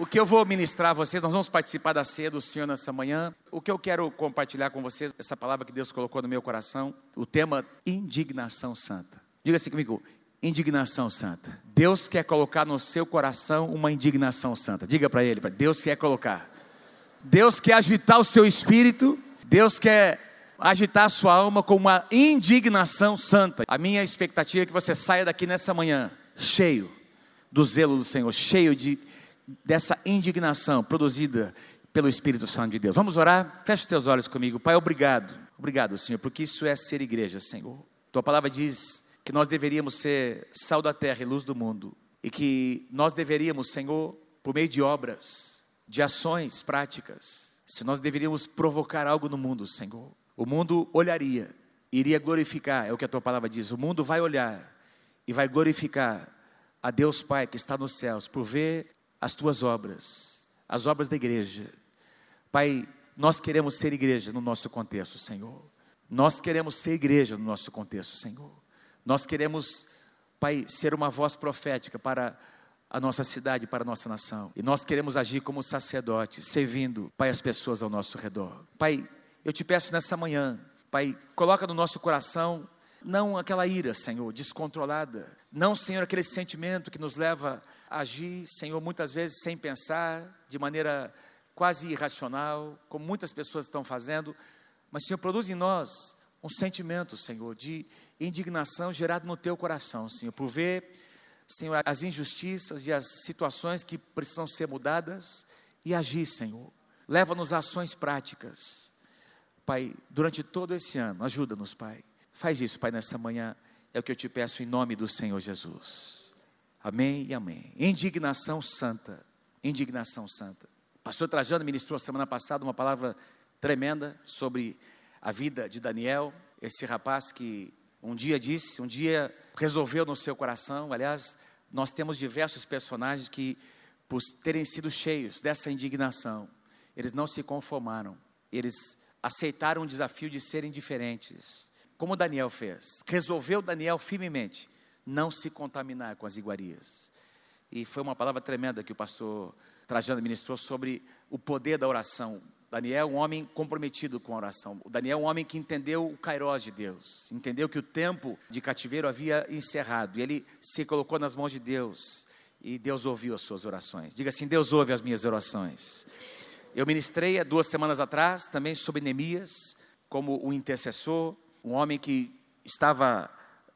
O que eu vou ministrar a vocês, nós vamos participar da ceia do Senhor nessa manhã. O que eu quero compartilhar com vocês, essa palavra que Deus colocou no meu coração, o tema indignação santa. Diga assim comigo, indignação santa. Deus quer colocar no seu coração uma indignação santa. Diga para ele, Deus quer colocar. Deus quer agitar o seu espírito, Deus quer agitar a sua alma com uma indignação santa. A minha expectativa é que você saia daqui nessa manhã cheio do zelo do Senhor, cheio de dessa indignação produzida pelo Espírito Santo de Deus. Vamos orar? Feche os teus olhos comigo. Pai, obrigado. Obrigado, Senhor, porque isso é ser igreja, Senhor. Tua palavra diz que nós deveríamos ser sal da terra e luz do mundo, e que nós deveríamos, Senhor, por meio de obras, de ações práticas, se nós deveríamos provocar algo no mundo, Senhor, o mundo olharia, iria glorificar, é o que a tua palavra diz, o mundo vai olhar e vai glorificar a Deus Pai que está nos céus por ver as tuas obras, as obras da igreja. Pai, nós queremos ser igreja no nosso contexto, Senhor. Nós queremos ser igreja no nosso contexto, Senhor. Nós queremos, Pai, ser uma voz profética para a nossa cidade, para a nossa nação. E nós queremos agir como sacerdotes, servindo, Pai, as pessoas ao nosso redor. Pai, eu te peço nessa manhã, Pai, coloca no nosso coração não aquela ira, Senhor, descontrolada. Não, Senhor, aquele sentimento que nos leva a agir, Senhor, muitas vezes sem pensar, de maneira quase irracional, como muitas pessoas estão fazendo. Mas, Senhor, produz em nós um sentimento, Senhor, de indignação gerado no teu coração, Senhor, por ver, Senhor, as injustiças e as situações que precisam ser mudadas e agir, Senhor. Leva-nos a ações práticas. Pai, durante todo esse ano, ajuda-nos, Pai. Faz isso, Pai, nessa manhã. É o que eu te peço em nome do Senhor Jesus. Amém e amém. Indignação santa. Indignação santa. O pastor Trajano ministrou semana passada uma palavra tremenda sobre a vida de Daniel, esse rapaz que um dia disse, um dia resolveu no seu coração. Aliás, nós temos diversos personagens que, por terem sido cheios dessa indignação, eles não se conformaram, eles aceitaram o desafio de serem diferentes, como Daniel fez. Resolveu Daniel firmemente não se contaminar com as iguarias. E foi uma palavra tremenda que o pastor Trajano ministrou sobre o poder da oração, Daniel é um homem comprometido com a oração. O Daniel é um homem que entendeu o kairós de Deus, entendeu que o tempo de cativeiro havia encerrado, e ele se colocou nas mãos de Deus, e Deus ouviu as suas orações. Diga assim: Deus ouve as minhas orações. Eu ministrei há duas semanas atrás também sobre Neemias, como um intercessor, um homem que estava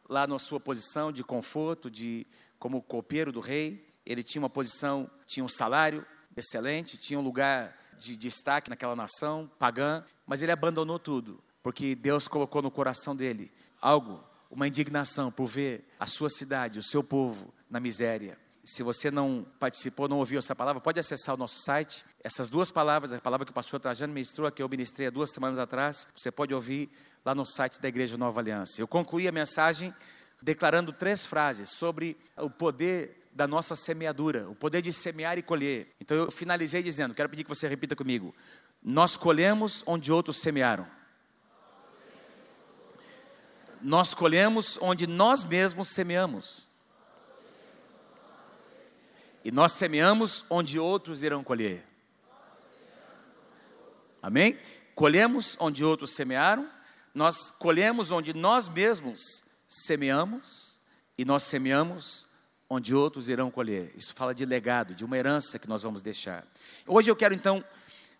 lá na sua posição de conforto, de como copeiro do rei. Ele tinha uma posição, tinha um salário excelente, tinha um lugar de destaque naquela nação pagã, mas ele abandonou tudo, porque Deus colocou no coração dele algo, uma indignação por ver a sua cidade, o seu povo na miséria. Se você não participou, não ouviu essa palavra, pode acessar o nosso site. Essas duas palavras, a palavra que o pastor Trajano ministrou, que eu ministrei há duas semanas atrás, você pode ouvir lá no site da Igreja Nova Aliança. Eu concluí a mensagem declarando três frases sobre o poder da nossa semeadura, o poder de semear e colher. Então eu finalizei dizendo, quero pedir que você repita comigo: Nós colhemos onde outros semearam. Nós colhemos onde nós mesmos semeamos. E nós semeamos onde outros irão colher. Amém? Colhemos onde outros semearam, nós colhemos onde nós mesmos semeamos, e nós semeamos onde outros irão colher. Isso fala de legado, de uma herança que nós vamos deixar. Hoje eu quero então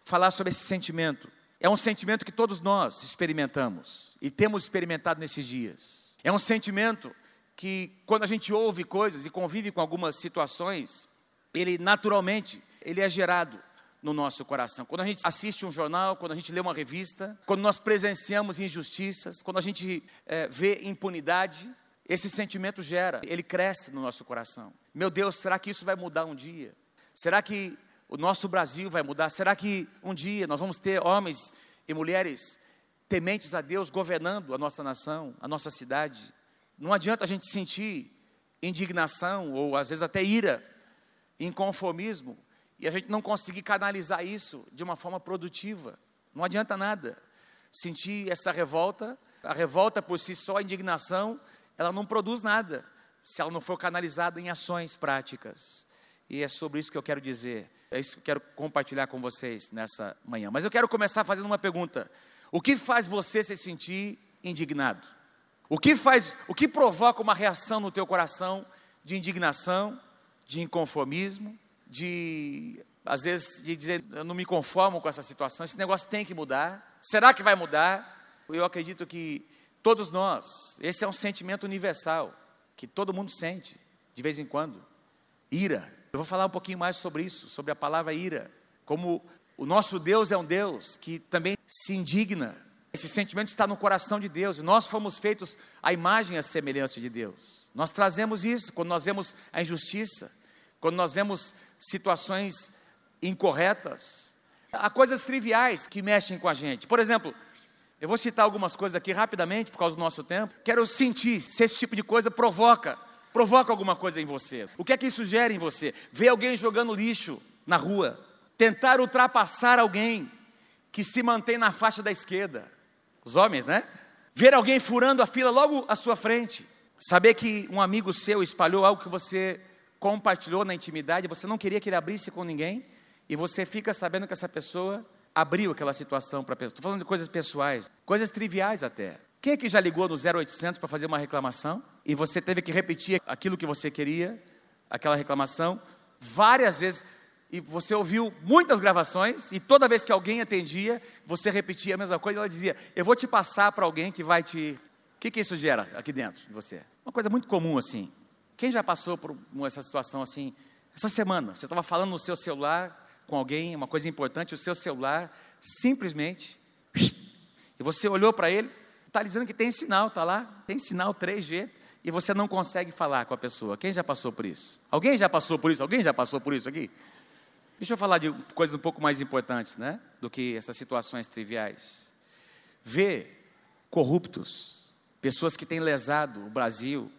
falar sobre esse sentimento. É um sentimento que todos nós experimentamos e temos experimentado nesses dias. É um sentimento que quando a gente ouve coisas e convive com algumas situações, ele naturalmente ele é gerado no nosso coração. Quando a gente assiste um jornal, quando a gente lê uma revista, quando nós presenciamos injustiças, quando a gente é, vê impunidade, esse sentimento gera, ele cresce no nosso coração. Meu Deus, será que isso vai mudar um dia? Será que o nosso Brasil vai mudar? Será que um dia nós vamos ter homens e mulheres tementes a Deus governando a nossa nação, a nossa cidade? Não adianta a gente sentir indignação ou às vezes até ira, inconformismo, e a gente não conseguir canalizar isso de uma forma produtiva. Não adianta nada. Sentir essa revolta, a revolta por si só, a indignação, ela não produz nada se ela não for canalizada em ações práticas. E é sobre isso que eu quero dizer. É isso que eu quero compartilhar com vocês nessa manhã. Mas eu quero começar fazendo uma pergunta: O que faz você se sentir indignado? O que faz, o que provoca uma reação no teu coração de indignação, de inconformismo, de às vezes de dizer eu não me conformo com essa situação, esse negócio tem que mudar. Será que vai mudar? Eu acredito que todos nós, esse é um sentimento universal que todo mundo sente de vez em quando. Ira. Eu vou falar um pouquinho mais sobre isso, sobre a palavra ira. Como o nosso Deus é um Deus que também se indigna. Esse sentimento está no coração de Deus e nós fomos feitos à imagem e à semelhança de Deus. Nós trazemos isso quando nós vemos a injustiça, quando nós vemos situações incorretas, há coisas triviais que mexem com a gente. Por exemplo, eu vou citar algumas coisas aqui rapidamente por causa do nosso tempo. Quero sentir se esse tipo de coisa provoca, provoca alguma coisa em você. O que é que isso gera em você? Ver alguém jogando lixo na rua, tentar ultrapassar alguém que se mantém na faixa da esquerda. Os homens, né? Ver alguém furando a fila logo à sua frente. Saber que um amigo seu espalhou algo que você compartilhou na intimidade, você não queria que ele abrisse com ninguém, e você fica sabendo que essa pessoa abriu aquela situação para a pessoa. Estou falando de coisas pessoais, coisas triviais até. Quem é que já ligou no 0800 para fazer uma reclamação e você teve que repetir aquilo que você queria, aquela reclamação, várias vezes, e você ouviu muitas gravações, e toda vez que alguém atendia, você repetia a mesma coisa, e ela dizia: Eu vou te passar para alguém que vai te. O que, que isso gera aqui dentro de você? Uma coisa muito comum assim. Quem já passou por essa situação assim? Essa semana, você estava falando no seu celular, com alguém, uma coisa importante, o seu celular, simplesmente, e você olhou para ele, está dizendo que tem sinal, está lá, tem sinal 3G, e você não consegue falar com a pessoa. Quem já passou por isso? Alguém já passou por isso? Alguém já passou por isso aqui? Deixa eu falar de coisas um pouco mais importantes, né? Do que essas situações triviais. Ver corruptos, pessoas que têm lesado o Brasil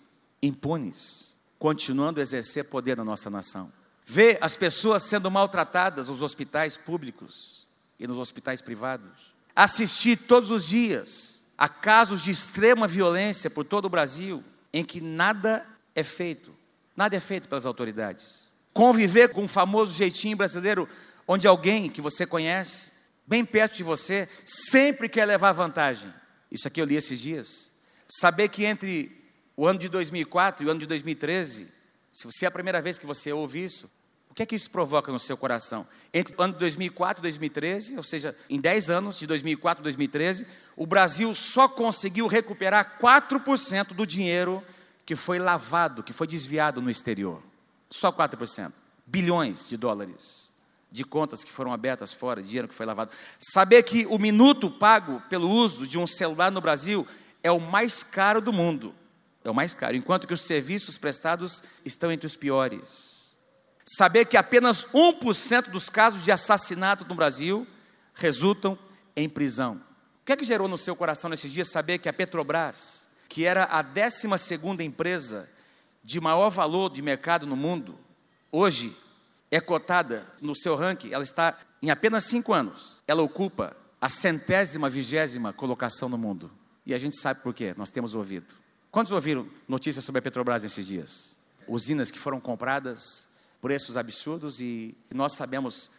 impunes, continuando a exercer poder na nossa nação ver as pessoas sendo maltratadas nos hospitais públicos e nos hospitais privados, assistir todos os dias a casos de extrema violência por todo o Brasil, em que nada é feito, nada é feito pelas autoridades. Conviver com o famoso jeitinho brasileiro, onde alguém que você conhece, bem perto de você, sempre quer levar vantagem. Isso aqui eu li esses dias. Saber que entre o ano de 2004 e o ano de 2013, se você é a primeira vez que você ouve isso, o que é que isso provoca no seu coração? Entre o ano de 2004 e 2013, ou seja, em 10 anos, de 2004 a 2013, o Brasil só conseguiu recuperar 4% do dinheiro que foi lavado, que foi desviado no exterior. Só 4%. Bilhões de dólares de contas que foram abertas fora, dinheiro que foi lavado. Saber que o minuto pago pelo uso de um celular no Brasil é o mais caro do mundo é o mais caro, enquanto que os serviços prestados estão entre os piores. Saber que apenas 1% dos casos de assassinato no Brasil resultam em prisão. O que é que gerou no seu coração nesses dias saber que a Petrobras, que era a 12 empresa de maior valor de mercado no mundo, hoje é cotada no seu ranking, ela está em apenas cinco anos, ela ocupa a centésima, vigésima colocação no mundo. E a gente sabe por quê, nós temos ouvido. Quantos ouviram notícias sobre a Petrobras nesses dias? Usinas que foram compradas, preços absurdos e nós sabemos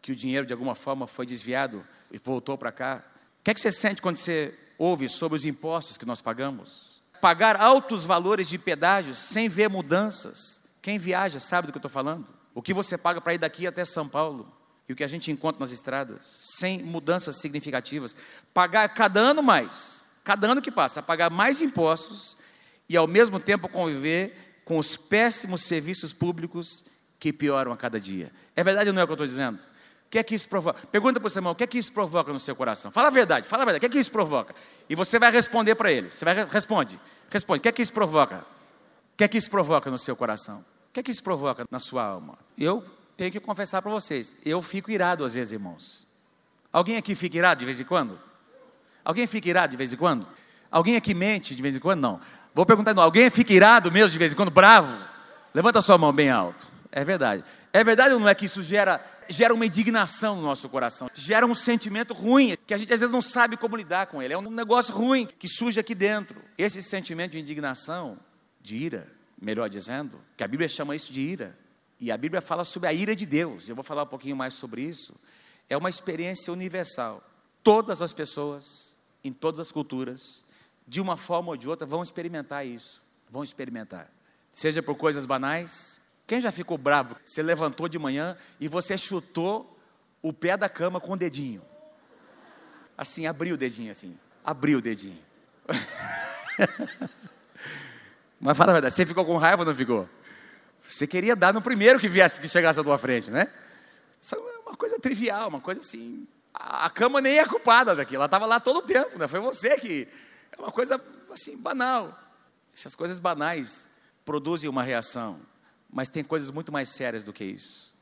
que o dinheiro de alguma forma foi desviado e voltou para cá. O que é que você sente quando você ouve sobre os impostos que nós pagamos? Pagar altos valores de pedágios sem ver mudanças. Quem viaja sabe do que eu estou falando. O que você paga para ir daqui até São Paulo e o que a gente encontra nas estradas, sem mudanças significativas. Pagar cada ano mais cada ano que passa, a pagar mais impostos e ao mesmo tempo conviver com os péssimos serviços públicos que pioram a cada dia. É verdade ou não é o que eu estou dizendo? O que é que isso provoca? Pergunta para o seu irmão, o que é que isso provoca no seu coração? Fala a verdade, fala a verdade, o que é que isso provoca? E você vai responder para ele. Você vai responde, responde. O que é que isso provoca? O que é que isso provoca no seu coração? O que é que isso provoca na sua alma? Eu tenho que confessar para vocês, eu fico irado às vezes, irmãos. Alguém aqui fica irado de vez em quando? Alguém fica irado de vez em quando? Alguém aqui mente de vez em quando? Não. Vou perguntar, não. alguém fica irado mesmo de vez em quando, bravo? Levanta a sua mão bem alto. É verdade. É verdade ou não é que isso gera, gera uma indignação no nosso coração? Gera um sentimento ruim, que a gente às vezes não sabe como lidar com ele. É um negócio ruim que surge aqui dentro. Esse sentimento de indignação, de ira, melhor dizendo, que a Bíblia chama isso de ira, E a Bíblia fala sobre a ira de Deus. Eu vou falar um pouquinho mais sobre isso. É uma experiência universal. Todas as pessoas, em todas as culturas, de uma forma ou de outra, vão experimentar isso. Vão experimentar. Seja por coisas banais. Quem já ficou bravo? Você levantou de manhã e você chutou o pé da cama com o dedinho. Assim, abriu o dedinho assim. Abriu o dedinho. Mas fala a verdade, você ficou com raiva ou não ficou? Você queria dar no primeiro que viesse, que chegasse à tua frente, né? Isso é uma coisa trivial, uma coisa assim. A cama nem é culpada daquilo, ela estava lá todo o tempo, né? Foi você que. É uma coisa assim, banal. Essas coisas banais produzem uma reação, mas tem coisas muito mais sérias do que isso,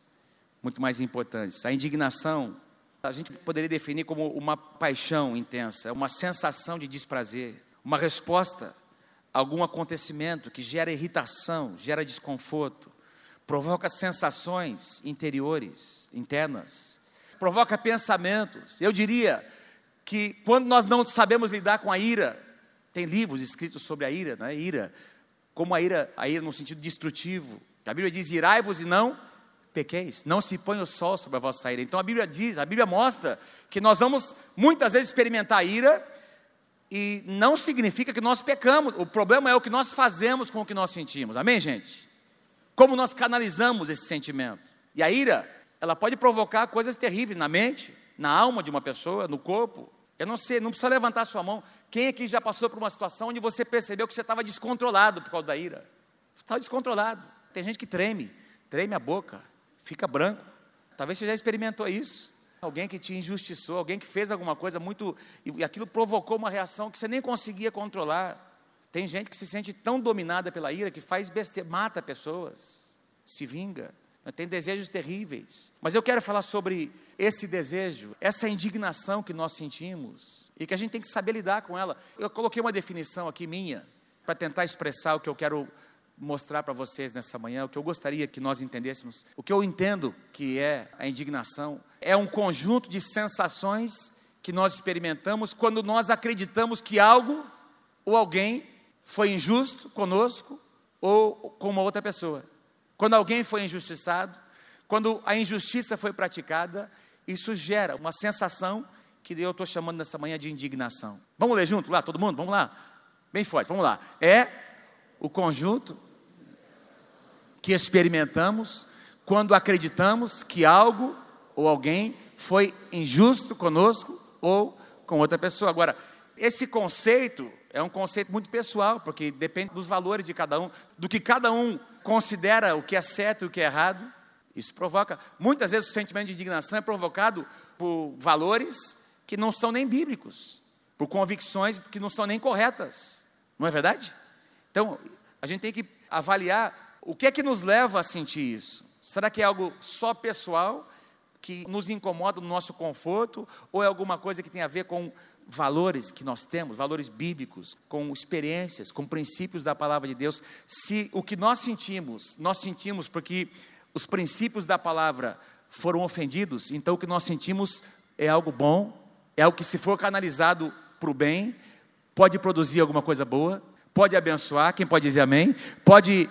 muito mais importantes. A indignação, a gente poderia definir como uma paixão intensa, uma sensação de desprazer, uma resposta algum acontecimento que gera irritação, gera desconforto, provoca sensações interiores, internas, provoca pensamentos. Eu diria que quando nós não sabemos lidar com a ira, tem livros escritos sobre a ira, né? ira, como a ira, a ira no sentido destrutivo. A Bíblia diz: irai-vos e não pequeis, não se põe o sol sobre a vossa ira. Então a Bíblia diz, a Bíblia mostra que nós vamos muitas vezes experimentar a ira e não significa que nós pecamos. O problema é o que nós fazemos com o que nós sentimos. Amém, gente? Como nós canalizamos esse sentimento. E a ira, ela pode provocar coisas terríveis na mente, na alma de uma pessoa, no corpo. Eu não sei, não precisa levantar sua mão. Quem aqui já passou por uma situação onde você percebeu que você estava descontrolado por causa da ira? Estava descontrolado. Tem gente que treme, treme a boca, fica branco. Talvez você já experimentou isso. Alguém que te injustiçou, alguém que fez alguma coisa muito. e aquilo provocou uma reação que você nem conseguia controlar. Tem gente que se sente tão dominada pela ira que faz besteira, mata pessoas, se vinga, tem desejos terríveis. Mas eu quero falar sobre esse desejo, essa indignação que nós sentimos e que a gente tem que saber lidar com ela. Eu coloquei uma definição aqui minha para tentar expressar o que eu quero mostrar para vocês nessa manhã, o que eu gostaria que nós entendêssemos. O que eu entendo que é a indignação é um conjunto de sensações que nós experimentamos quando nós acreditamos que algo ou alguém foi injusto conosco ou com uma outra pessoa. Quando alguém foi injustiçado, quando a injustiça foi praticada, isso gera uma sensação que eu estou chamando nessa manhã de indignação. Vamos ler junto lá, todo mundo? Vamos lá? Bem forte, vamos lá. É o conjunto que experimentamos quando acreditamos que algo ou alguém foi injusto conosco ou com outra pessoa. Agora, esse conceito é um conceito muito pessoal, porque depende dos valores de cada um, do que cada um considera o que é certo e o que é errado. Isso provoca, muitas vezes o sentimento de indignação é provocado por valores que não são nem bíblicos, por convicções que não são nem corretas. Não é verdade? Então, a gente tem que avaliar o que é que nos leva a sentir isso? Será que é algo só pessoal, que nos incomoda no nosso conforto, ou é alguma coisa que tem a ver com valores que nós temos, valores bíblicos, com experiências, com princípios da palavra de Deus? Se o que nós sentimos, nós sentimos porque os princípios da palavra foram ofendidos, então o que nós sentimos é algo bom, é algo que, se for canalizado para o bem, pode produzir alguma coisa boa, pode abençoar, quem pode dizer amém? Pode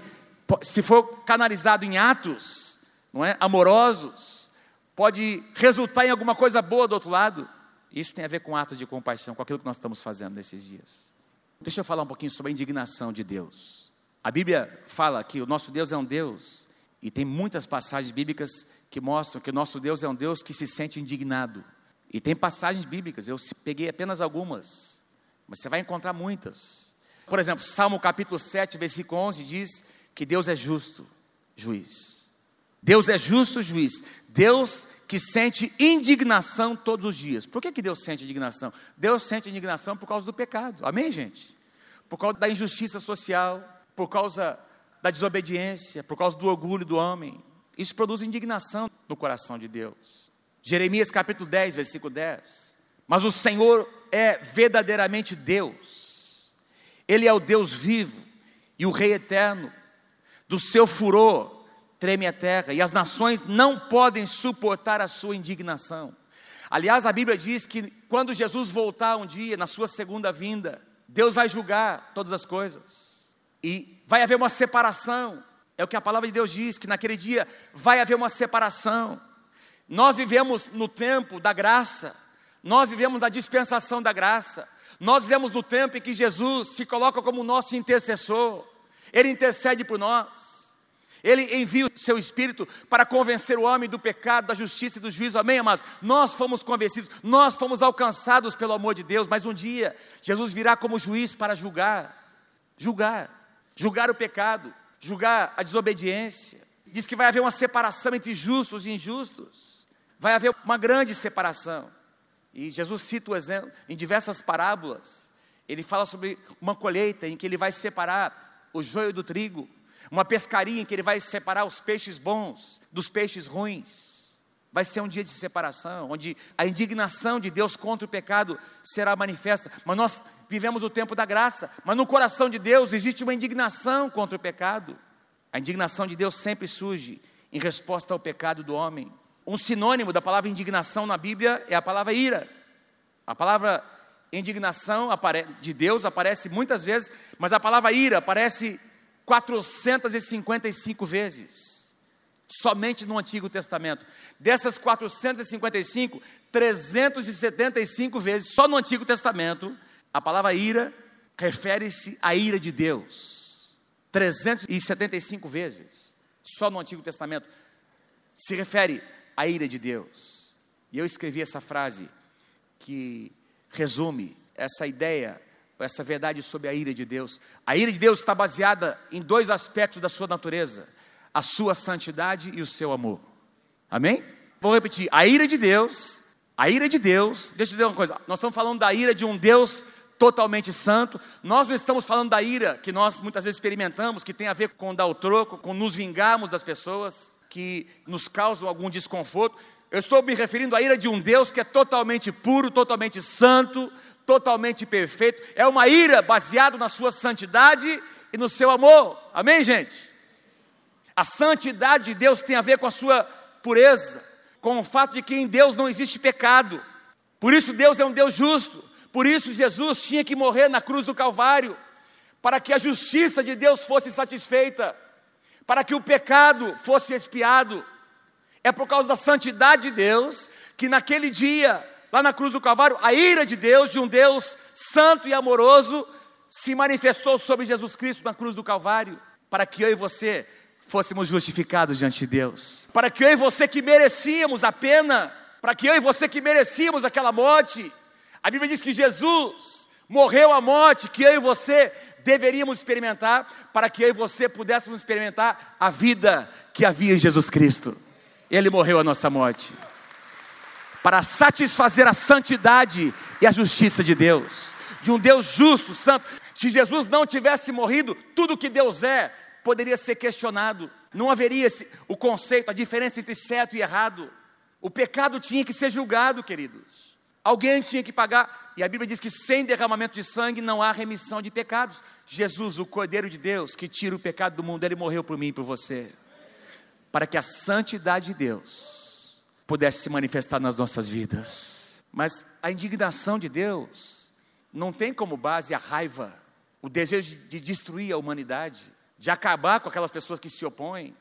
se for canalizado em atos, não é, amorosos, pode resultar em alguma coisa boa do outro lado. Isso tem a ver com atos de compaixão, com aquilo que nós estamos fazendo nesses dias. Deixa eu falar um pouquinho sobre a indignação de Deus. A Bíblia fala que o nosso Deus é um Deus, e tem muitas passagens bíblicas que mostram que o nosso Deus é um Deus que se sente indignado. E tem passagens bíblicas, eu peguei apenas algumas, mas você vai encontrar muitas. Por exemplo, Salmo capítulo 7, versículo 11 diz que Deus é justo juiz. Deus é justo juiz. Deus que sente indignação todos os dias. Por que, que Deus sente indignação? Deus sente indignação por causa do pecado. Amém, gente? Por causa da injustiça social, por causa da desobediência, por causa do orgulho do homem. Isso produz indignação no coração de Deus. Jeremias capítulo 10, versículo 10. Mas o Senhor é verdadeiramente Deus. Ele é o Deus vivo e o Rei eterno do seu furor treme a terra, e as nações não podem suportar a sua indignação. Aliás, a Bíblia diz que quando Jesus voltar um dia, na sua segunda vinda, Deus vai julgar todas as coisas, e vai haver uma separação É o que a palavra de Deus diz, que naquele dia vai haver uma separação. Nós vivemos no tempo da graça, nós vivemos na dispensação da graça, nós vivemos no tempo em que Jesus se coloca como nosso intercessor, Ele intercede por nós. Ele envia o seu Espírito para convencer o homem do pecado, da justiça e do juízo. Amém, amados? Nós fomos convencidos, nós fomos alcançados pelo amor de Deus, mas um dia Jesus virá como juiz para julgar julgar, julgar o pecado, julgar a desobediência. Diz que vai haver uma separação entre justos e injustos. Vai haver uma grande separação. E Jesus cita o exemplo em diversas parábolas. Ele fala sobre uma colheita em que ele vai separar o joio do trigo uma pescaria em que ele vai separar os peixes bons dos peixes ruins. Vai ser um dia de separação, onde a indignação de Deus contra o pecado será manifesta. Mas nós vivemos o tempo da graça, mas no coração de Deus existe uma indignação contra o pecado. A indignação de Deus sempre surge em resposta ao pecado do homem. Um sinônimo da palavra indignação na Bíblia é a palavra ira. A palavra indignação de Deus aparece muitas vezes, mas a palavra ira aparece 455 vezes, somente no Antigo Testamento. Dessas 455, 375 vezes, só no Antigo Testamento, a palavra ira refere-se à ira de Deus. 375 vezes, só no Antigo Testamento, se refere à ira de Deus. E eu escrevi essa frase que resume essa ideia essa verdade sobre a ira de Deus. A ira de Deus está baseada em dois aspectos da sua natureza: a sua santidade e o seu amor. Amém? Vou repetir: a ira de Deus, a ira de Deus, deixa eu dizer uma coisa, nós estamos falando da ira de um Deus totalmente santo, nós não estamos falando da ira que nós muitas vezes experimentamos, que tem a ver com dar o troco, com nos vingarmos das pessoas que nos causam algum desconforto. Eu estou me referindo à ira de um Deus que é totalmente puro, totalmente santo, totalmente perfeito. É uma ira baseada na sua santidade e no seu amor. Amém, gente? A santidade de Deus tem a ver com a sua pureza, com o fato de que em Deus não existe pecado. Por isso Deus é um Deus justo. Por isso Jesus tinha que morrer na cruz do Calvário, para que a justiça de Deus fosse satisfeita, para que o pecado fosse expiado. É por causa da santidade de Deus que naquele dia lá na cruz do Calvário, a ira de Deus, de um Deus santo e amoroso, se manifestou sobre Jesus Cristo na cruz do Calvário, para que eu e você fôssemos justificados diante de Deus, para que eu e você que merecíamos a pena, para que eu e você que merecíamos aquela morte, a Bíblia diz que Jesus morreu a morte que eu e você deveríamos experimentar, para que eu e você pudéssemos experimentar a vida que havia em Jesus Cristo. Ele morreu a nossa morte para satisfazer a santidade e a justiça de Deus, de um Deus justo, santo. Se Jesus não tivesse morrido, tudo que Deus é poderia ser questionado. Não haveria esse, o conceito, a diferença entre certo e errado. O pecado tinha que ser julgado, queridos. Alguém tinha que pagar. E a Bíblia diz que sem derramamento de sangue não há remissão de pecados. Jesus, o Cordeiro de Deus, que tira o pecado do mundo, ele morreu por mim e por você. Para que a santidade de Deus pudesse se manifestar nas nossas vidas. Mas a indignação de Deus não tem como base a raiva, o desejo de destruir a humanidade, de acabar com aquelas pessoas que se opõem,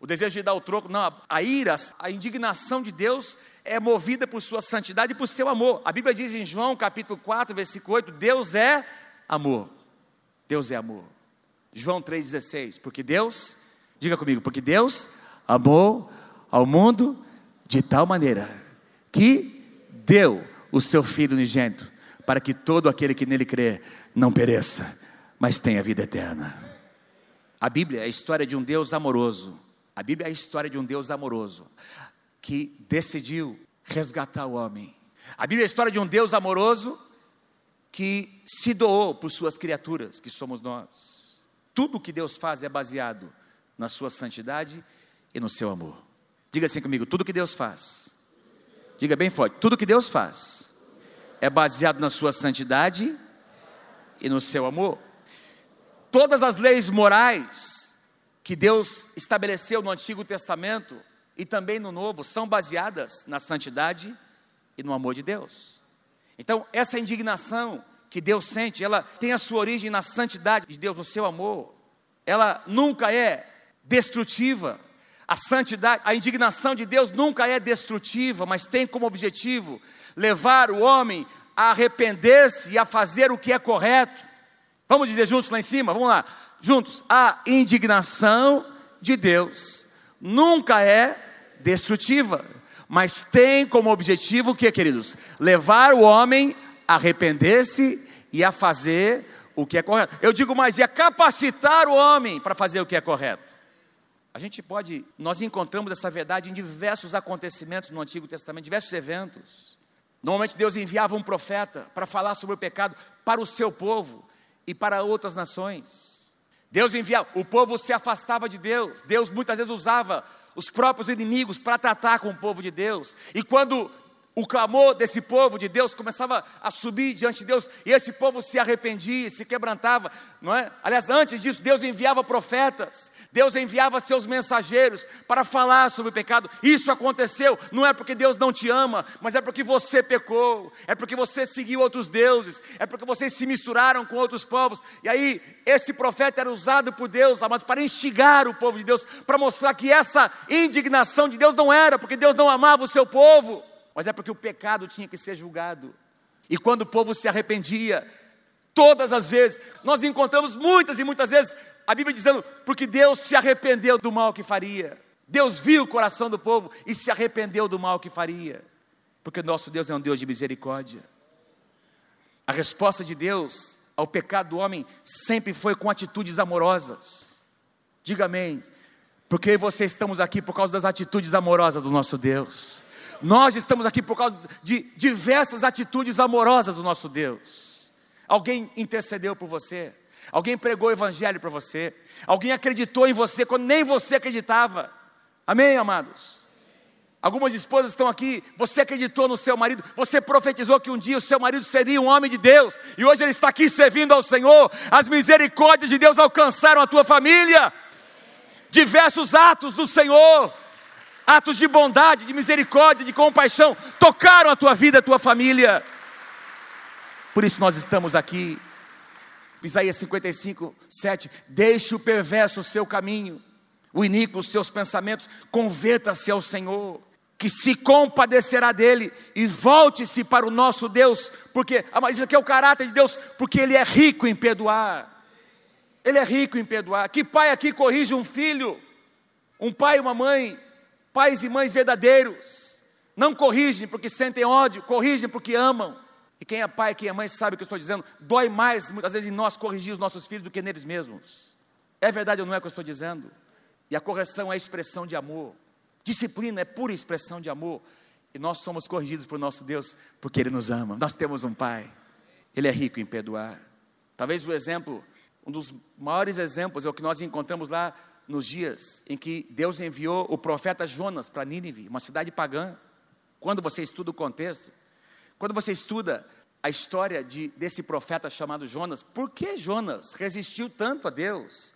o desejo de dar o troco. Não, a ira, a indignação de Deus é movida por sua santidade e por seu amor. A Bíblia diz em João capítulo 4, versículo 8: Deus é amor. Deus é amor. João 3,16, porque Deus, diga comigo, porque Deus amou ao mundo de tal maneira que deu o seu Filho unigênito, para que todo aquele que nele crê não pereça, mas tenha vida eterna. A Bíblia é a história de um Deus amoroso. A Bíblia é a história de um Deus amoroso que decidiu resgatar o homem. A Bíblia é a história de um Deus amoroso que se doou por suas criaturas, que somos nós. Tudo o que Deus faz é baseado na sua santidade e no seu amor. Diga assim comigo: tudo que Deus faz, diga bem forte, tudo que Deus faz é baseado na sua santidade e no seu amor. Todas as leis morais que Deus estabeleceu no Antigo Testamento e também no Novo são baseadas na santidade e no amor de Deus. Então, essa indignação que Deus sente, ela tem a sua origem na santidade de Deus, no seu amor. Ela nunca é destrutiva. A santidade, a indignação de Deus nunca é destrutiva, mas tem como objetivo levar o homem a arrepender-se e a fazer o que é correto. Vamos dizer juntos lá em cima? Vamos lá. Juntos. A indignação de Deus nunca é destrutiva, mas tem como objetivo o que, queridos? Levar o homem a arrepender-se e a fazer o que é correto. Eu digo mais, é capacitar o homem para fazer o que é correto. A gente pode, nós encontramos essa verdade em diversos acontecimentos no Antigo Testamento, diversos eventos. Normalmente Deus enviava um profeta para falar sobre o pecado para o seu povo e para outras nações. Deus enviava, o povo se afastava de Deus. Deus muitas vezes usava os próprios inimigos para tratar com o povo de Deus. E quando o clamor desse povo de Deus começava a subir diante de Deus, e esse povo se arrependia, se quebrantava, não é? Aliás, antes disso, Deus enviava profetas, Deus enviava seus mensageiros para falar sobre o pecado. Isso aconteceu, não é porque Deus não te ama, mas é porque você pecou, é porque você seguiu outros deuses, é porque vocês se misturaram com outros povos. E aí, esse profeta era usado por Deus, mas para instigar o povo de Deus, para mostrar que essa indignação de Deus não era porque Deus não amava o seu povo mas é porque o pecado tinha que ser julgado. E quando o povo se arrependia, todas as vezes, nós encontramos muitas e muitas vezes a Bíblia dizendo, porque Deus se arrependeu do mal que faria. Deus viu o coração do povo e se arrependeu do mal que faria. Porque nosso Deus é um Deus de misericórdia. A resposta de Deus ao pecado do homem sempre foi com atitudes amorosas. Diga amém. Porque vocês estamos aqui por causa das atitudes amorosas do nosso Deus. Nós estamos aqui por causa de diversas atitudes amorosas do nosso Deus. Alguém intercedeu por você, alguém pregou o evangelho para você, alguém acreditou em você quando nem você acreditava. Amém, amados? Algumas esposas estão aqui, você acreditou no seu marido, você profetizou que um dia o seu marido seria um homem de Deus, e hoje ele está aqui servindo ao Senhor. As misericórdias de Deus alcançaram a tua família. Diversos atos do Senhor atos de bondade, de misericórdia, de compaixão, tocaram a tua vida, a tua família. Por isso nós estamos aqui. Isaías 55, 7. Deixe o perverso o seu caminho, o iníquo os seus pensamentos, converta-se ao Senhor, que se compadecerá dele e volte-se para o nosso Deus, porque, ah, isso aqui é o caráter de Deus, porque Ele é rico em perdoar. Ele é rico em perdoar. Que pai aqui corrige um filho? Um pai e uma mãe Pais e mães verdadeiros não corrigem porque sentem ódio, corrigem porque amam. E quem é pai, quem é mãe sabe o que eu estou dizendo. Dói mais, muitas vezes, em nós corrigir os nossos filhos do que neles mesmos. É verdade ou não é o que eu estou dizendo? E a correção é expressão de amor. Disciplina é pura expressão de amor. E nós somos corrigidos por nosso Deus porque Ele nos ama. Nós temos um Pai. Ele é rico em perdoar. Talvez o exemplo, um dos maiores exemplos é o que nós encontramos lá nos dias em que Deus enviou o profeta Jonas para Nínive, uma cidade pagã. Quando você estuda o contexto, quando você estuda a história de, desse profeta chamado Jonas, por que Jonas resistiu tanto a Deus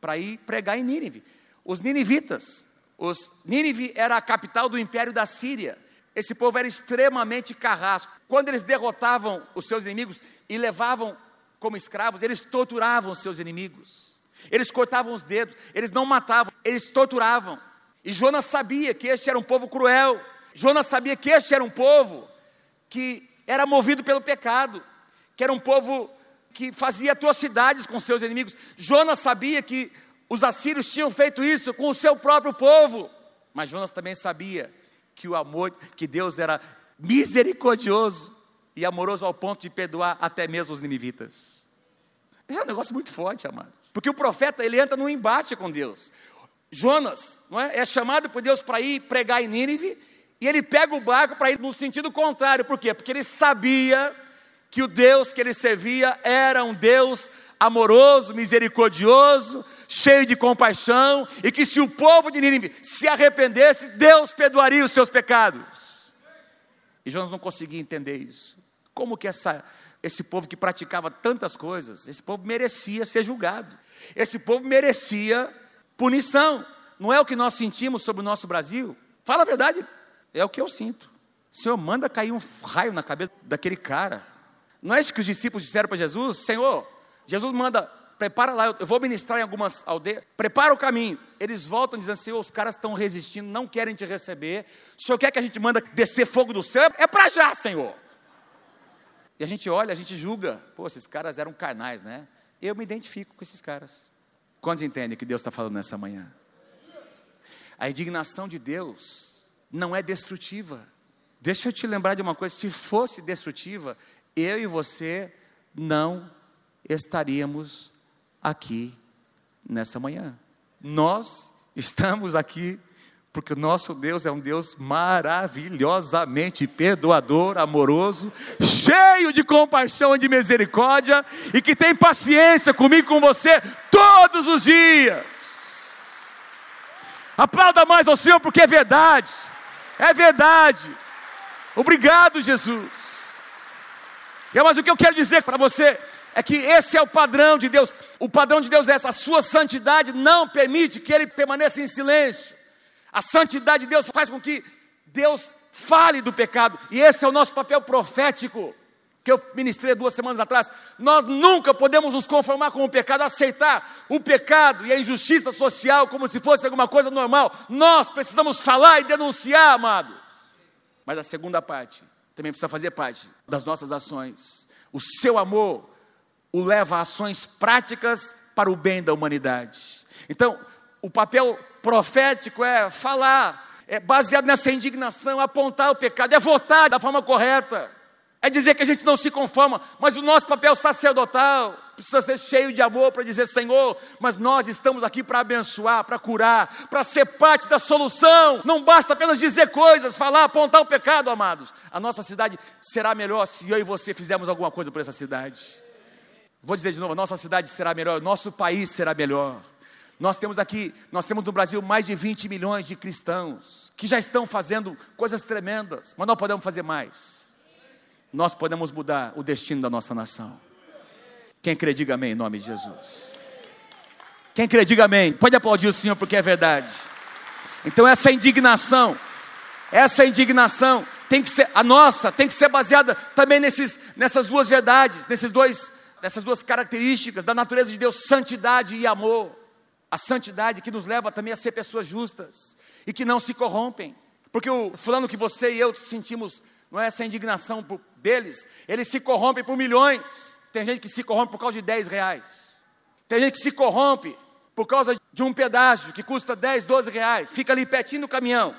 para ir pregar em Nínive? Os ninivitas, os Nínive era a capital do império da Síria. Esse povo era extremamente carrasco. Quando eles derrotavam os seus inimigos e levavam como escravos, eles torturavam os seus inimigos. Eles cortavam os dedos, eles não matavam, eles torturavam. E Jonas sabia que este era um povo cruel. Jonas sabia que este era um povo que era movido pelo pecado, que era um povo que fazia atrocidades com seus inimigos. Jonas sabia que os assírios tinham feito isso com o seu próprio povo. Mas Jonas também sabia que o amor, que Deus era misericordioso e amoroso ao ponto de perdoar até mesmo os ninivitas. Isso é um negócio muito forte, amado. Porque o profeta, ele entra num embate com Deus. Jonas não é, é chamado por Deus para ir pregar em Nínive, e ele pega o barco para ir no sentido contrário. Por quê? Porque ele sabia que o Deus que ele servia era um Deus amoroso, misericordioso, cheio de compaixão, e que se o povo de Nínive se arrependesse, Deus perdoaria os seus pecados. E Jonas não conseguia entender isso. Como que essa esse povo que praticava tantas coisas, esse povo merecia ser julgado. Esse povo merecia punição. Não é o que nós sentimos sobre o nosso Brasil? Fala a verdade, é o que eu sinto. Senhor manda cair um raio na cabeça daquele cara. Não é isso que os discípulos disseram para Jesus? Senhor, Jesus manda prepara lá, eu vou ministrar em algumas aldeias, prepara o caminho. Eles voltam dizendo assim: os caras estão resistindo, não querem te receber. O senhor quer que a gente manda descer fogo do céu? É para já, Senhor. E a gente olha, a gente julga. Pô, esses caras eram carnais, né? Eu me identifico com esses caras. Quantos entendem que Deus está falando nessa manhã? A indignação de Deus não é destrutiva. Deixa eu te lembrar de uma coisa: se fosse destrutiva, eu e você não estaríamos aqui nessa manhã. Nós estamos aqui porque o nosso Deus é um Deus maravilhosamente perdoador, amoroso, cheio de compaixão e de misericórdia e que tem paciência comigo e com você todos os dias. Aplauda mais ao Senhor porque é verdade, é verdade. Obrigado, Jesus. Mas o que eu quero dizer para você é que esse é o padrão de Deus. O padrão de Deus é essa. A sua santidade não permite que ele permaneça em silêncio. A santidade de Deus faz com que Deus fale do pecado. E esse é o nosso papel profético que eu ministrei duas semanas atrás. Nós nunca podemos nos conformar com o pecado, aceitar o pecado e a injustiça social como se fosse alguma coisa normal. Nós precisamos falar e denunciar, amado. Mas a segunda parte também precisa fazer parte das nossas ações. O seu amor o leva a ações práticas para o bem da humanidade. Então, o papel profético é falar, é baseado nessa indignação, apontar o pecado, é votar da forma correta é dizer que a gente não se conforma, mas o nosso papel sacerdotal precisa ser cheio de amor para dizer: Senhor, mas nós estamos aqui para abençoar, para curar, para ser parte da solução. Não basta apenas dizer coisas, falar, apontar o pecado, amados. A nossa cidade será melhor se eu e você fizermos alguma coisa por essa cidade. Vou dizer de novo: a nossa cidade será melhor, nosso país será melhor. Nós temos aqui, nós temos no Brasil mais de 20 milhões de cristãos que já estão fazendo coisas tremendas, mas nós podemos fazer mais nós podemos mudar o destino da nossa nação. Quem crê, diga amém em nome de Jesus. Quem crê, diga amém. Pode aplaudir o Senhor porque é verdade. Então, essa indignação, essa indignação tem que ser, a nossa, tem que ser baseada também nesses, nessas duas verdades, nesses dois, nessas duas características da natureza de Deus, santidade e amor. A santidade que nos leva também a ser pessoas justas e que não se corrompem. Porque o fulano que você e eu sentimos não é essa indignação deles, eles se corrompem por milhões. Tem gente que se corrompe por causa de 10 reais. Tem gente que se corrompe por causa de um pedágio que custa 10, 12 reais. Fica ali pertinho do caminhão.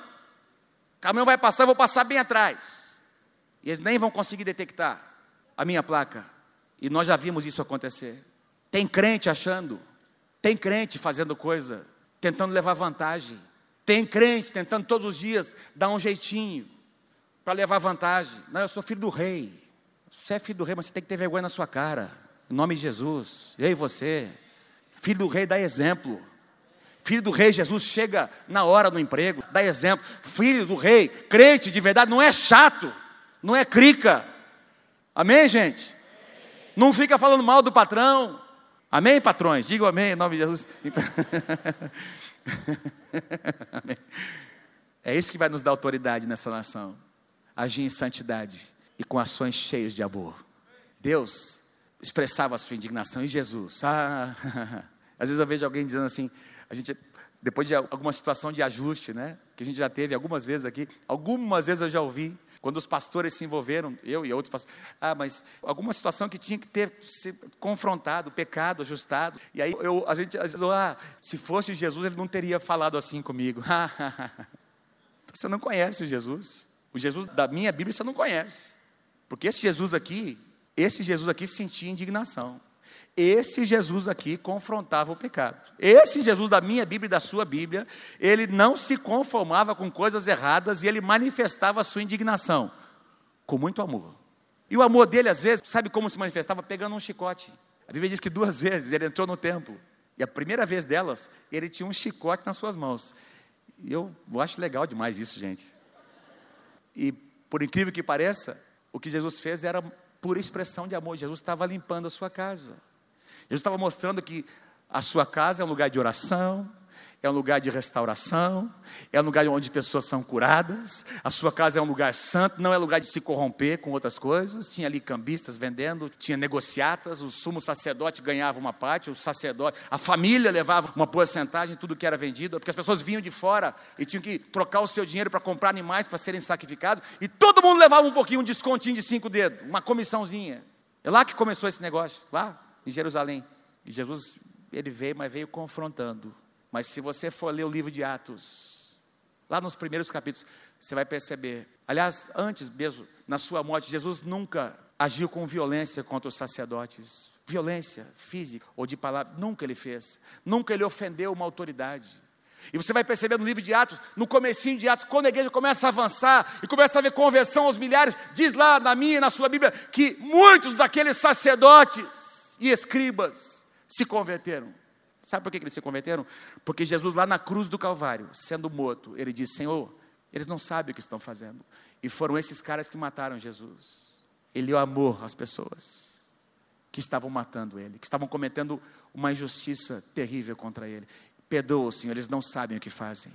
O caminhão vai passar, eu vou passar bem atrás. E eles nem vão conseguir detectar a minha placa. E nós já vimos isso acontecer. Tem crente achando, tem crente fazendo coisa, tentando levar vantagem. Tem crente tentando todos os dias dar um jeitinho para levar vantagem. Não, eu sou filho do rei. Você é filho do rei, mas você tem que ter vergonha na sua cara. Em nome de Jesus. E aí você? Filho do rei dá exemplo. Filho do rei, Jesus chega na hora do emprego, dá exemplo. Filho do rei, crente de verdade, não é chato, não é crica. Amém, gente? Não fica falando mal do patrão. Amém, patrões? Digo amém em nome de Jesus. É isso que vai nos dar autoridade nessa nação agir em santidade e com ações cheias de amor. Deus expressava a sua indignação em Jesus. Ah, às vezes eu vejo alguém dizendo assim, a gente depois de alguma situação de ajuste, né, que a gente já teve algumas vezes aqui, algumas vezes eu já ouvi quando os pastores se envolveram, eu e outros pastores, ah, mas alguma situação que tinha que ter se confrontado, pecado, ajustado. E aí eu, a gente, vezes, ah, se fosse Jesus, ele não teria falado assim comigo. Você não conhece o Jesus. O Jesus da minha Bíblia você não conhece. Porque esse Jesus aqui, esse Jesus aqui sentia indignação. Esse Jesus aqui confrontava o pecado. Esse Jesus da minha Bíblia e da sua Bíblia, ele não se conformava com coisas erradas e ele manifestava a sua indignação com muito amor. E o amor dele, às vezes, sabe como se manifestava? Pegando um chicote. A Bíblia diz que duas vezes ele entrou no templo. E a primeira vez delas, ele tinha um chicote nas suas mãos. E eu, acho legal demais isso, gente. E, por incrível que pareça, o que Jesus fez era pura expressão de amor. Jesus estava limpando a sua casa. Jesus estava mostrando que a sua casa é um lugar de oração, é um lugar de restauração, é um lugar onde pessoas são curadas, a sua casa é um lugar santo, não é lugar de se corromper com outras coisas. Tinha ali cambistas vendendo, tinha negociatas, o sumo sacerdote ganhava uma parte, o sacerdote, a família levava uma porcentagem tudo que era vendido, porque as pessoas vinham de fora e tinham que trocar o seu dinheiro para comprar animais para serem sacrificados, e todo mundo levava um pouquinho, um descontinho de cinco dedos, uma comissãozinha. É lá que começou esse negócio, lá em Jerusalém. E Jesus, ele veio, mas veio confrontando. Mas se você for ler o livro de Atos, lá nos primeiros capítulos, você vai perceber. Aliás, antes mesmo, na sua morte, Jesus nunca agiu com violência contra os sacerdotes. Violência física ou de palavra, nunca ele fez. Nunca ele ofendeu uma autoridade. E você vai perceber no livro de Atos, no comecinho de Atos, quando a igreja começa a avançar e começa a ver conversão aos milhares, diz lá na minha e na sua Bíblia que muitos daqueles sacerdotes e escribas se converteram. Sabe por que eles se converteram? Porque Jesus, lá na cruz do Calvário, sendo morto, ele disse: Senhor, eles não sabem o que estão fazendo. E foram esses caras que mataram Jesus. Ele amor às pessoas que estavam matando ele, que estavam cometendo uma injustiça terrível contra ele. Perdoa, Senhor, eles não sabem o que fazem.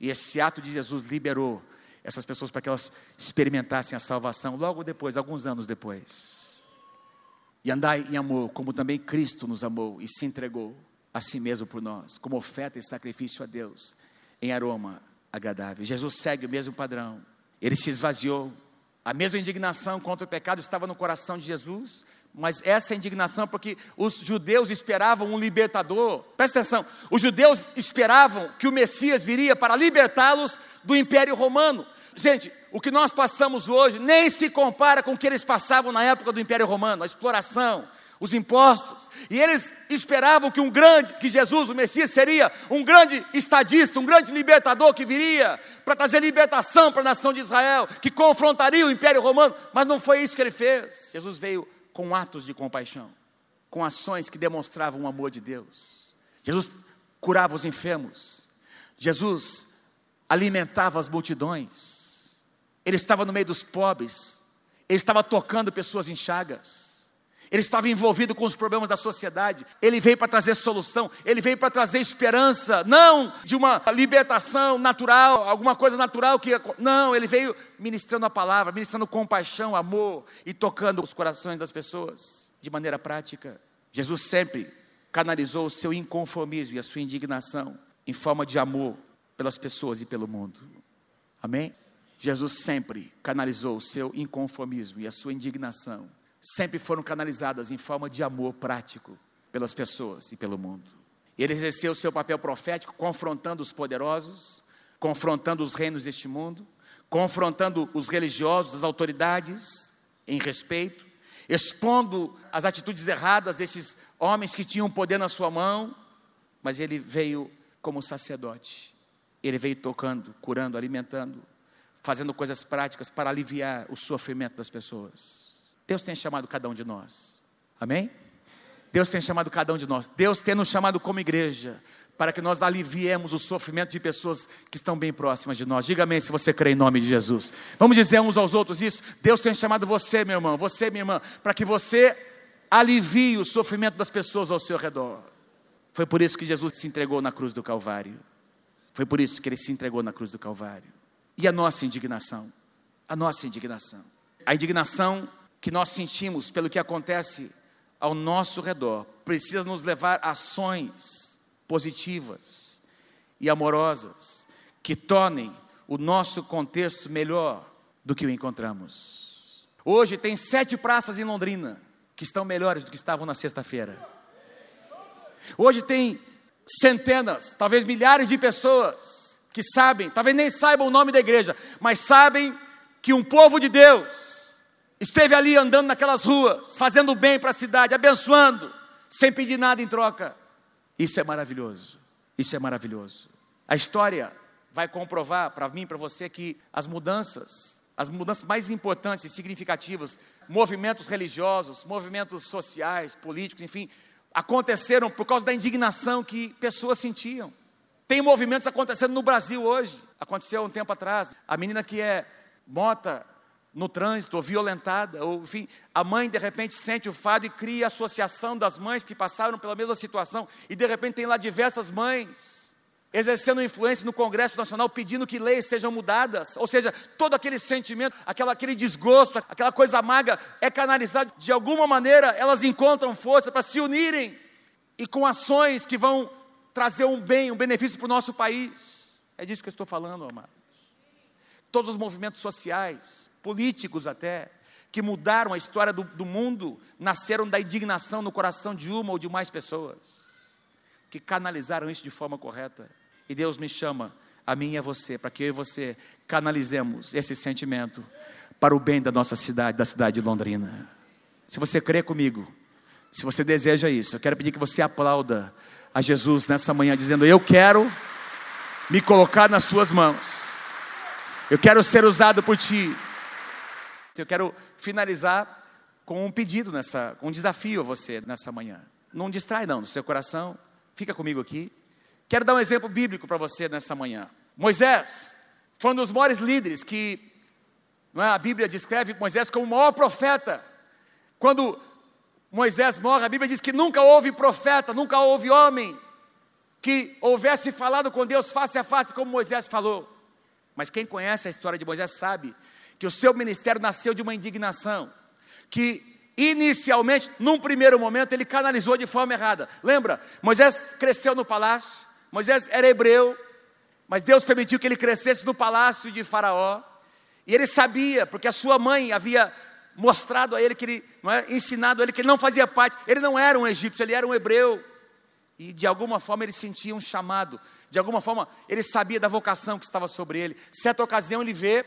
E esse ato de Jesus liberou essas pessoas para que elas experimentassem a salvação logo depois, alguns anos depois. E andai em amor, como também Cristo nos amou e se entregou a si mesmo por nós, como oferta e sacrifício a Deus, em aroma agradável. Jesus segue o mesmo padrão. Ele se esvaziou. A mesma indignação contra o pecado estava no coração de Jesus, mas essa indignação porque os judeus esperavam um libertador. Presta atenção, os judeus esperavam que o Messias viria para libertá-los do Império Romano. Gente, o que nós passamos hoje nem se compara com o que eles passavam na época do Império Romano, a exploração, os impostos, e eles esperavam que um grande, que Jesus, o Messias, seria um grande estadista, um grande libertador que viria para trazer libertação para a nação de Israel, que confrontaria o Império Romano, mas não foi isso que ele fez. Jesus veio com atos de compaixão, com ações que demonstravam o amor de Deus. Jesus curava os enfermos, Jesus alimentava as multidões, ele estava no meio dos pobres, ele estava tocando pessoas em chagas. Ele estava envolvido com os problemas da sociedade. Ele veio para trazer solução, ele veio para trazer esperança, não de uma libertação natural, alguma coisa natural que não, ele veio ministrando a palavra, ministrando compaixão, amor e tocando os corações das pessoas de maneira prática. Jesus sempre canalizou o seu inconformismo e a sua indignação em forma de amor pelas pessoas e pelo mundo. Amém? Jesus sempre canalizou o seu inconformismo e a sua indignação sempre foram canalizadas em forma de amor prático pelas pessoas e pelo mundo. Ele exerceu o seu papel profético confrontando os poderosos, confrontando os reinos deste mundo, confrontando os religiosos, as autoridades em respeito, expondo as atitudes erradas desses homens que tinham poder na sua mão, mas ele veio como sacerdote. Ele veio tocando, curando, alimentando, fazendo coisas práticas para aliviar o sofrimento das pessoas. Deus tem chamado cada um de nós. Amém? Deus tem chamado cada um de nós. Deus tem nos chamado como igreja para que nós aliviemos o sofrimento de pessoas que estão bem próximas de nós. Diga amém se você crê em nome de Jesus. Vamos dizer uns aos outros isso. Deus tem chamado você, meu irmão, você, minha irmã, para que você alivie o sofrimento das pessoas ao seu redor. Foi por isso que Jesus se entregou na cruz do Calvário. Foi por isso que ele se entregou na cruz do Calvário. E a nossa indignação? A nossa indignação. A indignação que nós sentimos pelo que acontece ao nosso redor precisa nos levar a ações positivas e amorosas que tornem o nosso contexto melhor do que o encontramos. Hoje tem sete praças em Londrina que estão melhores do que estavam na sexta-feira. Hoje tem centenas, talvez milhares de pessoas que sabem, talvez nem saibam o nome da igreja, mas sabem que um povo de Deus esteve ali andando naquelas ruas, fazendo bem para a cidade, abençoando, sem pedir nada em troca. Isso é maravilhoso. Isso é maravilhoso. A história vai comprovar para mim, para você, que as mudanças, as mudanças mais importantes e significativas, movimentos religiosos, movimentos sociais, políticos, enfim, aconteceram por causa da indignação que pessoas sentiam. Tem movimentos acontecendo no Brasil hoje. Aconteceu um tempo atrás. A menina que é mota no trânsito, ou violentada, ou enfim, a mãe de repente sente o fado e cria a associação das mães que passaram pela mesma situação, e de repente tem lá diversas mães exercendo influência no Congresso Nacional, pedindo que leis sejam mudadas. Ou seja, todo aquele sentimento, aquela, aquele desgosto, aquela coisa amarga é canalizado de alguma maneira, elas encontram força para se unirem e com ações que vão trazer um bem, um benefício para o nosso país. É disso que eu estou falando, amados. Todos os movimentos sociais, políticos até, que mudaram a história do, do mundo, nasceram da indignação no coração de uma ou de mais pessoas, que canalizaram isso de forma correta. E Deus me chama, a mim e a você, para que eu e você canalizemos esse sentimento para o bem da nossa cidade, da cidade de Londrina. Se você crê comigo, se você deseja isso, eu quero pedir que você aplauda a Jesus nessa manhã, dizendo: Eu quero me colocar nas tuas mãos, eu quero ser usado por ti. Eu quero finalizar com um pedido nessa, um desafio a você nessa manhã. Não distrai não, no seu coração. Fica comigo aqui. Quero dar um exemplo bíblico para você nessa manhã. Moisés foi um dos maiores líderes que é, a Bíblia descreve Moisés como o maior profeta. Quando Moisés morre, a Bíblia diz que nunca houve profeta, nunca houve homem que houvesse falado com Deus face a face como Moisés falou. Mas quem conhece a história de Moisés sabe que o seu ministério nasceu de uma indignação, que inicialmente, num primeiro momento, ele canalizou de forma errada. Lembra? Moisés cresceu no palácio, Moisés era hebreu, mas Deus permitiu que ele crescesse no palácio de Faraó. E ele sabia, porque a sua mãe havia mostrado a ele que ele, é, ensinado a ele que ele não fazia parte, ele não era um egípcio, ele era um hebreu. E de alguma forma ele sentia um chamado, de alguma forma ele sabia da vocação que estava sobre ele. Certa ocasião ele vê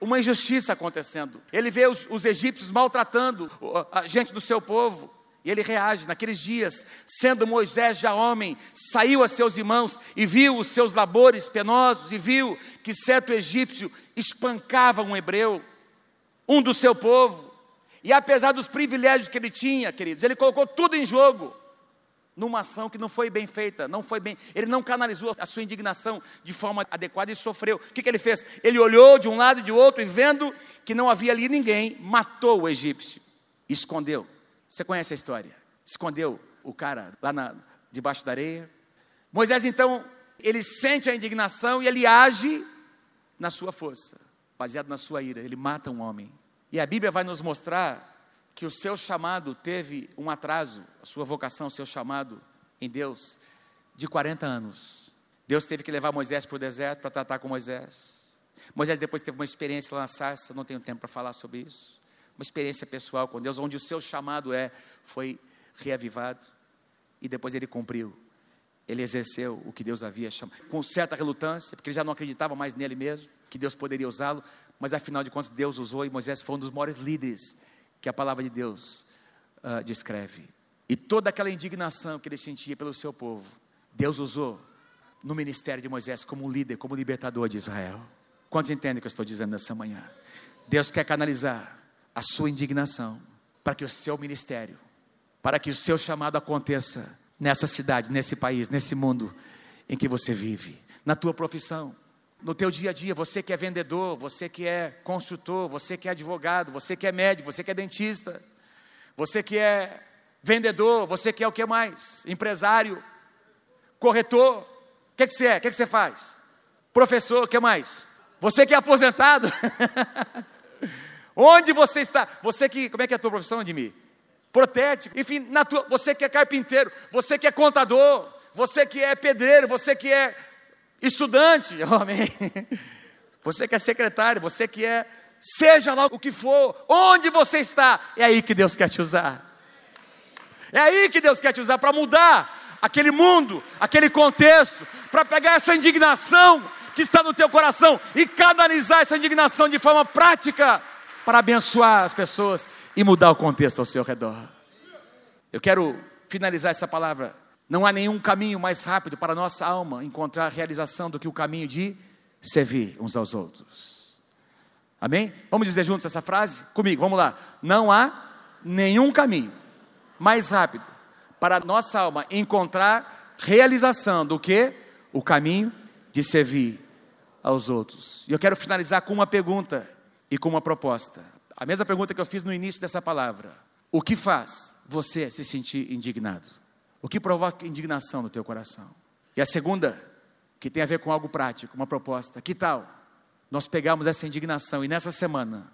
uma injustiça acontecendo, ele vê os, os egípcios maltratando a gente do seu povo. E ele reage naqueles dias, sendo Moisés já homem, saiu a seus irmãos e viu os seus labores penosos, e viu que certo egípcio espancava um hebreu, um do seu povo. E apesar dos privilégios que ele tinha, queridos, ele colocou tudo em jogo numa ação que não foi bem feita, não foi bem, ele não canalizou a sua indignação de forma adequada e sofreu. O que, que ele fez? Ele olhou de um lado e de outro e vendo que não havia ali ninguém, matou o egípcio, escondeu. Você conhece a história? Escondeu o cara lá na, debaixo da areia. Moisés então, ele sente a indignação e ele age na sua força, baseado na sua ira. Ele mata um homem. E a Bíblia vai nos mostrar que o seu chamado teve um atraso, a sua vocação, o seu chamado em Deus, de 40 anos. Deus teve que levar Moisés para o deserto para tratar com Moisés. Moisés depois teve uma experiência lá na sarça, não tenho tempo para falar sobre isso uma experiência pessoal com Deus, onde o seu chamado é, foi reavivado e depois ele cumpriu. Ele exerceu o que Deus havia chamado, com certa relutância, porque ele já não acreditava mais nele mesmo, que Deus poderia usá-lo, mas afinal de contas Deus usou e Moisés foi um dos maiores líderes que a palavra de Deus uh, descreve. E toda aquela indignação que ele sentia pelo seu povo, Deus usou no ministério de Moisés como líder, como libertador de Israel. Quantos entendem o que eu estou dizendo nessa manhã? Deus quer canalizar a sua indignação, para que o seu ministério, para que o seu chamado aconteça nessa cidade, nesse país, nesse mundo em que você vive, na tua profissão, no teu dia a dia, você que é vendedor, você que é construtor, você que é advogado, você que é médico, você que é dentista, você que é vendedor, você que é o que mais? Empresário, corretor, o que, que você é? O que, que você faz? Professor, o que mais? Você que é aposentado, Onde você está? Você que, como é que é a tua profissão, Admir? Protético. Enfim, na tua, você que é carpinteiro, você que é contador, você que é pedreiro, você que é estudante, amém. Você que é secretário, você que é, seja lá o que for, onde você está, é aí que Deus quer te usar. É aí que Deus quer te usar para mudar aquele mundo, aquele contexto, para pegar essa indignação que está no teu coração e canalizar essa indignação de forma prática para abençoar as pessoas e mudar o contexto ao seu redor. Eu quero finalizar essa palavra. Não há nenhum caminho mais rápido para a nossa alma encontrar realização do que o caminho de servir uns aos outros. Amém? Vamos dizer juntos essa frase? Comigo, vamos lá. Não há nenhum caminho mais rápido para a nossa alma encontrar realização do que o caminho de servir aos outros. E eu quero finalizar com uma pergunta e com uma proposta. A mesma pergunta que eu fiz no início dessa palavra. O que faz você se sentir indignado? O que provoca indignação no teu coração? E a segunda que tem a ver com algo prático, uma proposta. Que tal nós pegarmos essa indignação e nessa semana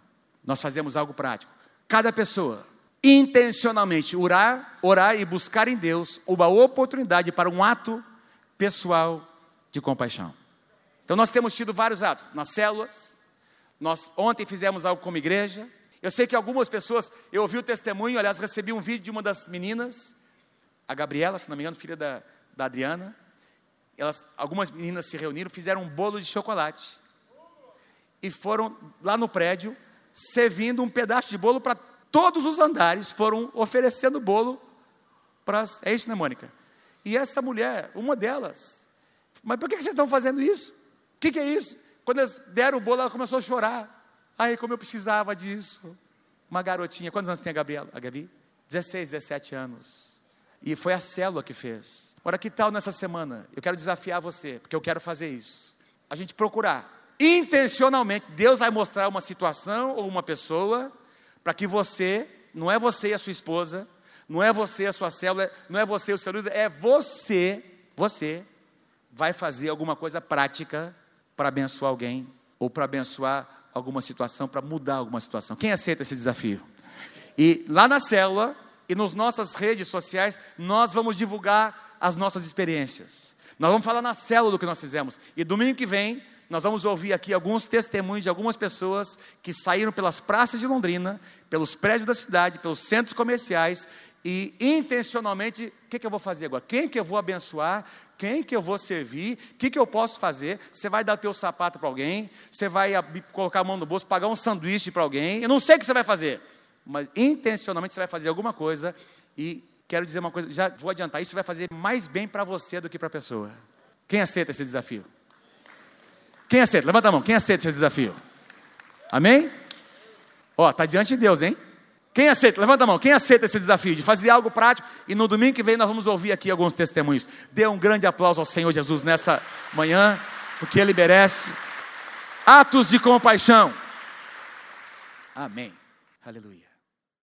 nós fazemos algo prático? Cada pessoa intencionalmente orar, orar e buscar em Deus uma oportunidade para um ato pessoal de compaixão. Então nós temos tido vários atos nas células. Nós ontem fizemos algo como igreja. Eu sei que algumas pessoas, eu ouvi o testemunho, aliás, recebi um vídeo de uma das meninas, a Gabriela, se não me engano, filha da, da Adriana. Elas, algumas meninas se reuniram, fizeram um bolo de chocolate. E foram lá no prédio, servindo um pedaço de bolo para todos os andares, foram oferecendo bolo para as. É isso, né, Mônica? E essa mulher, uma delas, mas por que vocês estão fazendo isso? O que, que é isso? Quando eles deram o bolo, ela começou a chorar. Ai, como eu precisava disso. Uma garotinha, quantos anos tem a Gabriela? A Gabi? 16, 17 anos. E foi a célula que fez. Ora, que tal nessa semana? Eu quero desafiar você, porque eu quero fazer isso. A gente procurar intencionalmente, Deus vai mostrar uma situação ou uma pessoa para que você, não é você e a sua esposa, não é você a sua célula, não é você o seu líder, é você, você vai fazer alguma coisa prática para abençoar alguém ou para abençoar alguma situação, para mudar alguma situação. Quem aceita esse desafio? E lá na célula e nas nossas redes sociais, nós vamos divulgar as nossas experiências. Nós vamos falar na célula do que nós fizemos. E domingo que vem, nós vamos ouvir aqui alguns testemunhos de algumas pessoas que saíram pelas praças de Londrina, pelos prédios da cidade, pelos centros comerciais e intencionalmente, o que, que eu vou fazer agora? Quem que eu vou abençoar? Quem que eu vou servir? O que, que eu posso fazer? Você vai dar teu sapato para alguém? Você vai colocar a mão no bolso, pagar um sanduíche para alguém? Eu não sei o que você vai fazer, mas intencionalmente você vai fazer alguma coisa e quero dizer uma coisa, já vou adiantar, isso vai fazer mais bem para você do que para a pessoa. Quem aceita esse desafio? Quem aceita? Levanta a mão. Quem aceita esse desafio? Amém? Ó, tá diante de Deus, hein? Quem aceita? Levanta a mão. Quem aceita esse desafio de fazer algo prático? E no domingo que vem nós vamos ouvir aqui alguns testemunhos. Dê um grande aplauso ao Senhor Jesus nessa manhã, porque Ele merece atos de compaixão. Amém. Aleluia.